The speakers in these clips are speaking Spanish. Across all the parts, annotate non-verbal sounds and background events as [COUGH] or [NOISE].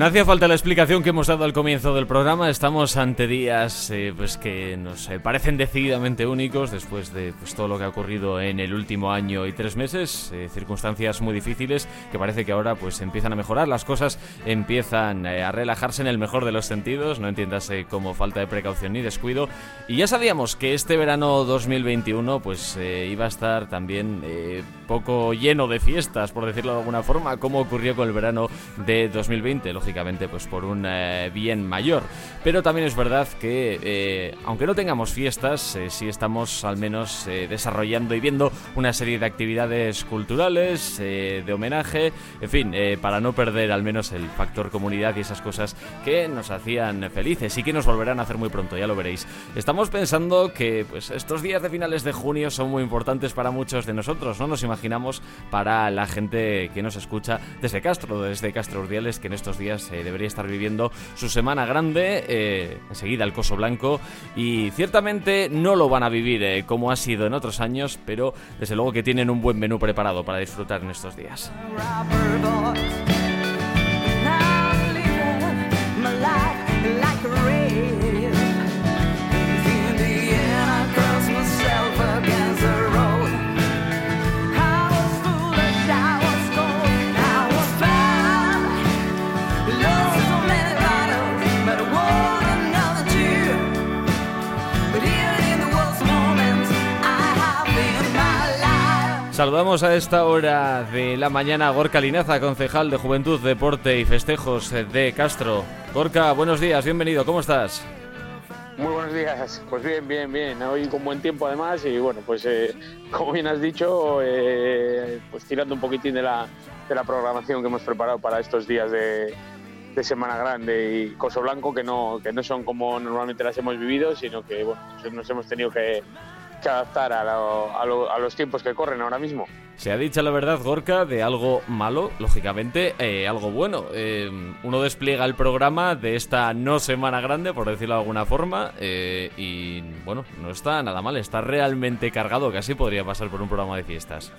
No hacía falta la explicación que hemos dado al comienzo del programa. Estamos ante días eh, pues que nos eh, parecen decididamente únicos después de pues, todo lo que ha ocurrido en el último año y tres meses. Eh, circunstancias muy difíciles que parece que ahora pues empiezan a mejorar. Las cosas empiezan a relajarse en el mejor de los sentidos. No entiendas como falta de precaución ni descuido. Y ya sabíamos que este verano 2021 pues iba a estar también poco lleno de fiestas, por decirlo de alguna forma, como ocurrió con el verano de 2020. Lógicamente pues por un eh, bien mayor. Pero también es verdad que, eh, aunque no tengamos fiestas, eh, sí estamos al menos desarrollando y viendo una serie de actividades culturales, de homenaje, en fin, para no perder al menos el factor comunidad y esas cosas que nos hacían felices y que nos volverán a hacer muy pronto, ya lo veréis. Estamos pensando que pues, estos días de finales de junio son muy importantes para muchos de nosotros, no nos imaginamos para la gente que nos escucha desde Castro, desde Castro Urdiales, que en estos días eh, debería estar viviendo su semana grande, eh, enseguida el Coso Blanco, y ciertamente no lo van a vivir eh, como ha sido en otros años, pero desde luego que tienen un buen menú preparado para disfrutar en estos días. Saludamos a esta hora de la mañana a Gorka Linaza, concejal de Juventud, Deporte y Festejos de Castro. Gorka, buenos días, bienvenido, ¿cómo estás? Muy buenos días, pues bien, bien, bien. Hoy con buen tiempo además y bueno, pues eh, [LAUGHS] como bien has dicho, eh, pues tirando un poquitín de la, de la programación que hemos preparado para estos días de, de Semana Grande y Coso Blanco, que no, que no son como normalmente las hemos vivido, sino que pues nos hemos tenido que, que adaptar a, los tiempos que corren ahora mismo. Se ha dicho la verdad, Gorka, de algo malo, lógicamente, eh, algo bueno. Eh, uno despliega el programa de esta no semana grande, por decirlo de alguna forma, eh, y bueno, no está nada mal, está realmente cargado, casi podría pasar por un programa de fiestas.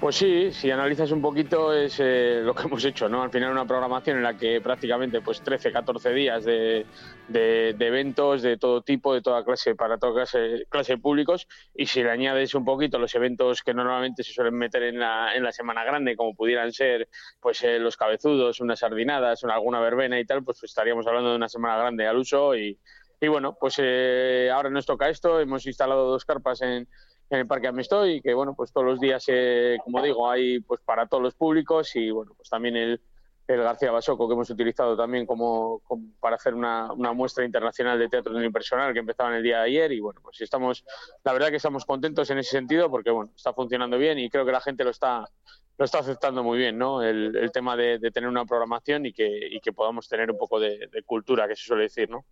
Pues sí, si analizas un poquito es eh, lo que [LAUGHS] hemos hecho, ¿no? Al final una programación en la que prácticamente pues 13, 14 días de, eventos de todo tipo, de toda clase, para toda clase, clase, de públicos y si le añades un poquito los eventos que normalmente se suelen meter en la, en la semana grande, como pudieran ser pues eh, los cabezudos, unas sardinadas, alguna verbena y tal, pues, estaríamos hablando de una semana grande al uso y, y bueno, pues eh, ahora nos toca esto, hemos instalado dos carpas en en el Parque Amisto y que bueno pues todos los días eh, como digo hay pues para todos los públicos y bueno pues también el, el García Basoco que hemos utilizado también como, para hacer una, una, muestra internacional de teatro unipersonal que empezaba en el día de ayer y bueno pues estamos la verdad que estamos contentos en ese sentido porque bueno está funcionando bien y creo que la gente lo está lo está aceptando muy bien no el, el tema de, tener una programación y que, y que podamos tener un poco de, de cultura que se suele decir no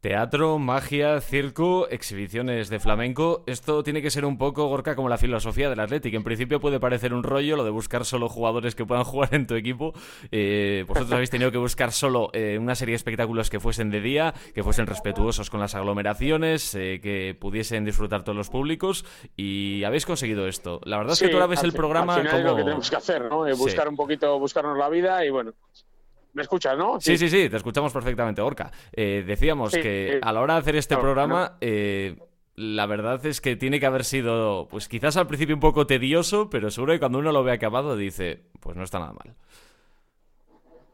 Teatro, magia, circo, exhibiciones de flamenco. Esto tiene que ser un poco, Gorka, como la filosofía del Atlético. En principio puede parecer un rollo lo de buscar solo jugadores que puedan [LAUGHS] jugar en tu equipo. Eh, vosotros habéis tenido que buscar solo eh, una serie de espectáculos que fuesen de día, que fuesen respetuosos con las aglomeraciones, eh, que pudiesen disfrutar todos los públicos. Y habéis conseguido esto. La verdad es que tú ahora ves el programa. como... es lo que tenemos que hacer, ¿no? Buscar un poquito, buscarnos la vida y bueno. ¿Me escuchas, no? Sí, sí, sí, te escuchamos perfectamente, Orca. Eh, decíamos que a la hora de hacer este programa, eh, la verdad es que tiene que haber sido, pues quizás al principio un poco tedioso, pero seguro que cuando uno lo ve acabado dice, pues no está nada mal.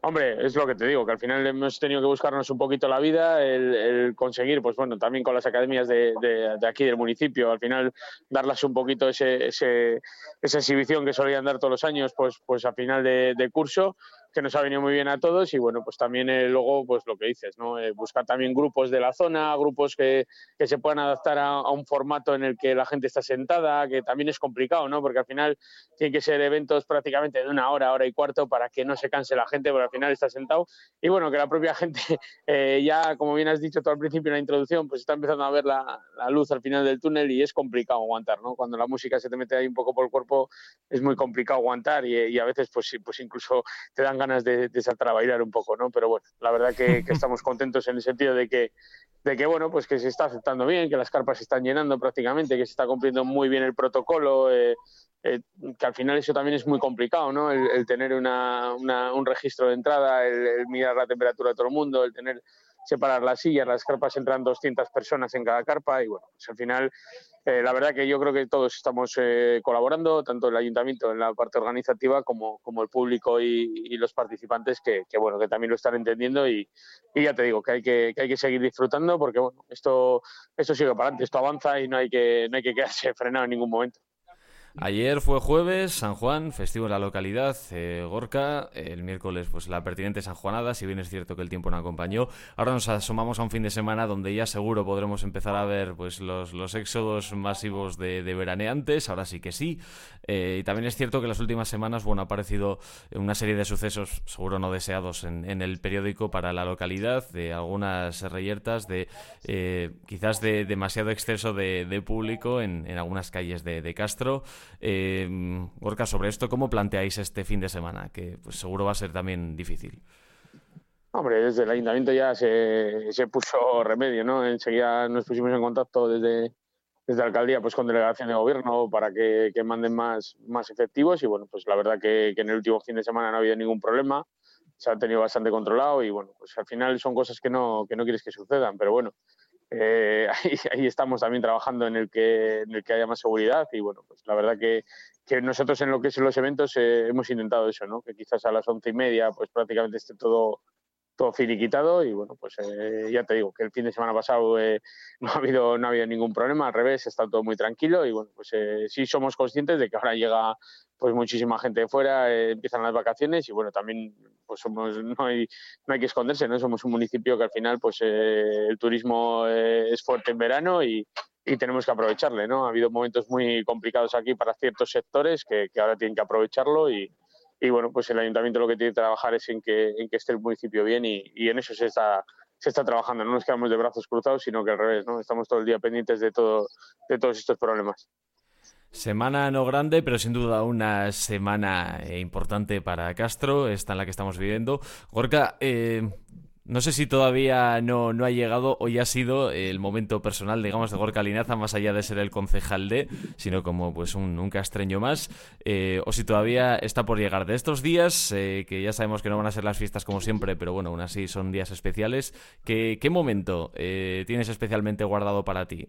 Hombre, es lo que te digo, que al final hemos tenido que buscarnos un poquito la vida, el, conseguir, pues bueno, también con las academias de, aquí del municipio, al final darlas un poquito ese, ese, esa exhibición que solían dar todos los años, pues, pues a final de, de curso que nos ha venido muy bien a todos y bueno, pues también eh, luego, pues lo que dices, ¿no? Eh, buscar también grupos de la zona, grupos que, que se puedan adaptar a, un formato en el que la gente está sentada, que también es complicado, ¿no? Porque al final tienen que ser eventos prácticamente de una hora, hora y cuarto para que no se canse la gente, porque al final está sentado y bueno, que la propia [LAUGHS] gente eh, ya, como bien has dicho tú al principio en la introducción, pues está empezando a ver la, la, luz al final del túnel y es complicado aguantar, ¿no? Cuando la música se te mete ahí un poco por el cuerpo es muy complicado aguantar y, y a veces pues, pues incluso te dan ganas de, saltar a bailar un poco, ¿no? Pero bueno, la verdad que, [LAUGHS] estamos contentos en el sentido de que, de que, bueno, pues que se está aceptando bien, que las carpas se están llenando prácticamente, que se está cumpliendo muy bien el protocolo, eh, eh, que al final eso también es muy complicado, ¿no? El, tener una, un registro de entrada, el, mirar la temperatura de todo el mundo, el tener separar las sillas, las carpas entran 200 personas en cada carpa y bueno, pues al final eh, la verdad que yo creo que todos estamos eh, colaborando, tanto el ayuntamiento en la parte organizativa como, como el público y, los participantes que, bueno, que también lo están entendiendo y, ya te digo que hay que, que, hay que seguir disfrutando porque bueno, esto, esto sigue para adelante, esto avanza y no hay que, no hay que quedarse [LAUGHS] frenado en ningún momento. Ayer fue jueves, San Juan, festivo en la localidad, eh, Gorka. El miércoles, pues la pertinente San Juanada, si bien es cierto que el tiempo no acompañó. Ahora nos asomamos a un fin de semana donde ya seguro podremos empezar a ver pues los, los éxodos masivos de, veraneantes. Ahora sí que sí. Eh, y también es cierto que las últimas semanas, bueno, ha aparecido una serie de sucesos, seguro no deseados, en, el periódico para la localidad, de algunas reyertas, de eh, quizás de demasiado exceso de, público en, algunas calles de, de Castro. Eh, Gorka, sobre esto, ¿cómo planteáis este fin de semana? Que pues, seguro va a ser también difícil. Hombre, desde el ayuntamiento ya se, se puso remedio, ¿no? Enseguida nos pusimos en contacto desde, desde la alcaldía pues con delegación de gobierno para que, manden más, más efectivos y bueno, pues la verdad que, que, en el último fin de semana no ha habido ningún problema, se ha tenido bastante controlado y bueno, pues al final son cosas que no, que no quieres que sucedan, pero bueno, eh, [LAUGHS] ahí, estamos también trabajando en el, que, en el que haya más seguridad y bueno, pues la verdad que, que nosotros en lo que son los eventos eh, hemos intentado eso, ¿no? Que quizás a las once y media pues prácticamente esté todo todo finiquitado y bueno, pues eh, ya te digo que el fin de semana pasado [LAUGHS] no, ha habido, no ha habido ningún problema, al revés, está todo muy tranquilo y bueno, pues sí somos conscientes de que ahora llega pues muchísima gente de fuera, empiezan las vacaciones y bueno, también pues somos, [LAUGHS] no hay, no hay que esconderse, ¿no? Somos un municipio que al final pues eh, el turismo eh, es fuerte en verano y, y, tenemos que aprovecharle, ¿no? Ha habido momentos muy complicados aquí para ciertos sectores que, que ahora tienen que aprovecharlo y, y, bueno, pues el ayuntamiento lo que tiene que trabajar es en que, en que esté el municipio bien y, y en eso se está se está trabajando, no nos quedamos de brazos cruzados, sino que al revés, ¿no? Estamos todo el día pendientes de todo de todos estos problemas. Semana no grande, pero sin duda una semana eh, importante para Castro, esta en la que estamos viviendo. Gorka, eh, no sé si todavía no, no, ha llegado o ya ha sido el momento personal, digamos, de Gorka Linaza, más allá de ser el concejal de, sino como pues un, castreño más, eh, o si todavía está por llegar de estos días, que ya sabemos que no van a ser las fiestas como siempre, pero bueno, aún así son días especiales. ¿Qué, qué momento tienes especialmente guardado para ti?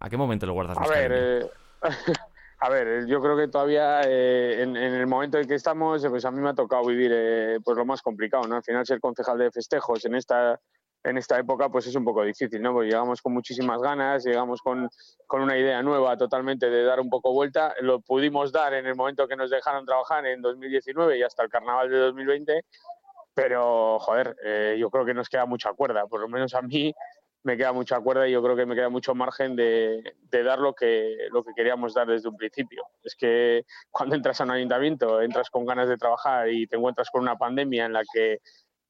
¿A qué momento lo guardas? A ver, [LAUGHS] A ver, yo creo que todavía eh, en, el momento en que estamos, pues a mí me ha tocado vivir eh, pues lo más complicado, ¿no? Al final ser concejal de festejos en esta en esta época pues es un poco difícil, ¿no? Porque llegamos con muchísimas ganas, llegamos con, con una idea nueva totalmente de dar un poco vuelta, lo pudimos dar en el momento que nos dejaron trabajar en 2019 y hasta el carnaval de 2020, pero joder, eh, yo creo que nos queda mucha cuerda, por lo menos a mí me queda mucha cuerda y yo creo que me queda mucho margen de, dar lo que, lo que queríamos dar desde un principio. Es que cuando entras a un ayuntamiento, entras con ganas de trabajar y te encuentras con una pandemia en la que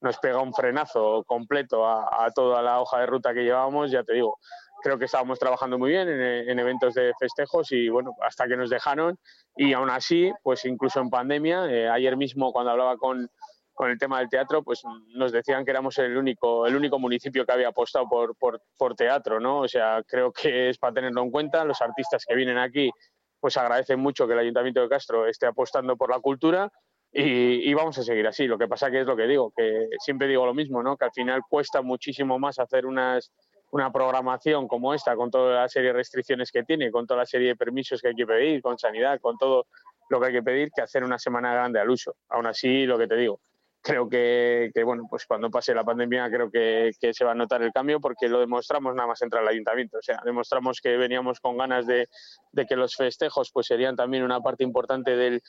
nos pega un frenazo completo a, toda la hoja de ruta que llevábamos, ya te digo, creo que estábamos trabajando muy bien en, eventos de festejos y bueno, hasta que nos dejaron y aún así, pues incluso en pandemia, eh, ayer mismo cuando hablaba con, con el tema del teatro, pues nos decían que éramos el único, el único municipio que había apostado por, por, teatro, ¿no? O sea, creo que es para tenerlo en cuenta. Los artistas que vienen aquí, pues agradecen mucho que el Ayuntamiento de Castro esté apostando por la cultura y, vamos a seguir así. Lo que pasa que es lo que digo, que siempre digo lo mismo, ¿no? Que al final cuesta muchísimo más hacer unas, una programación como esta, con toda la serie de restricciones que tiene, con toda la serie de permisos que hay que pedir, con sanidad, con todo lo que hay que pedir, que hacer una semana grande al uso. Aún así, lo que te digo, creo que, bueno, pues cuando pase la pandemia creo que, se va a notar el cambio porque lo demostramos nada más entrar al ayuntamiento. O sea, demostramos que veníamos con ganas de, que los festejos pues serían también una parte importante del,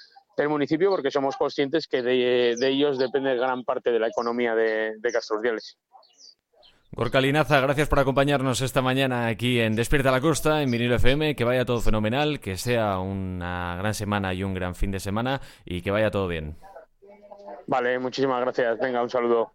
municipio porque somos conscientes que de, ellos depende gran parte de la economía de, de Castro Gorka Linaza, gracias por acompañarnos esta mañana aquí en Despierta la Costa, en Vinilo FM. Que vaya todo fenomenal, que sea una gran semana y un gran fin de semana y que vaya todo bien. Vale, muchísimas gracias. Venga, un saludo.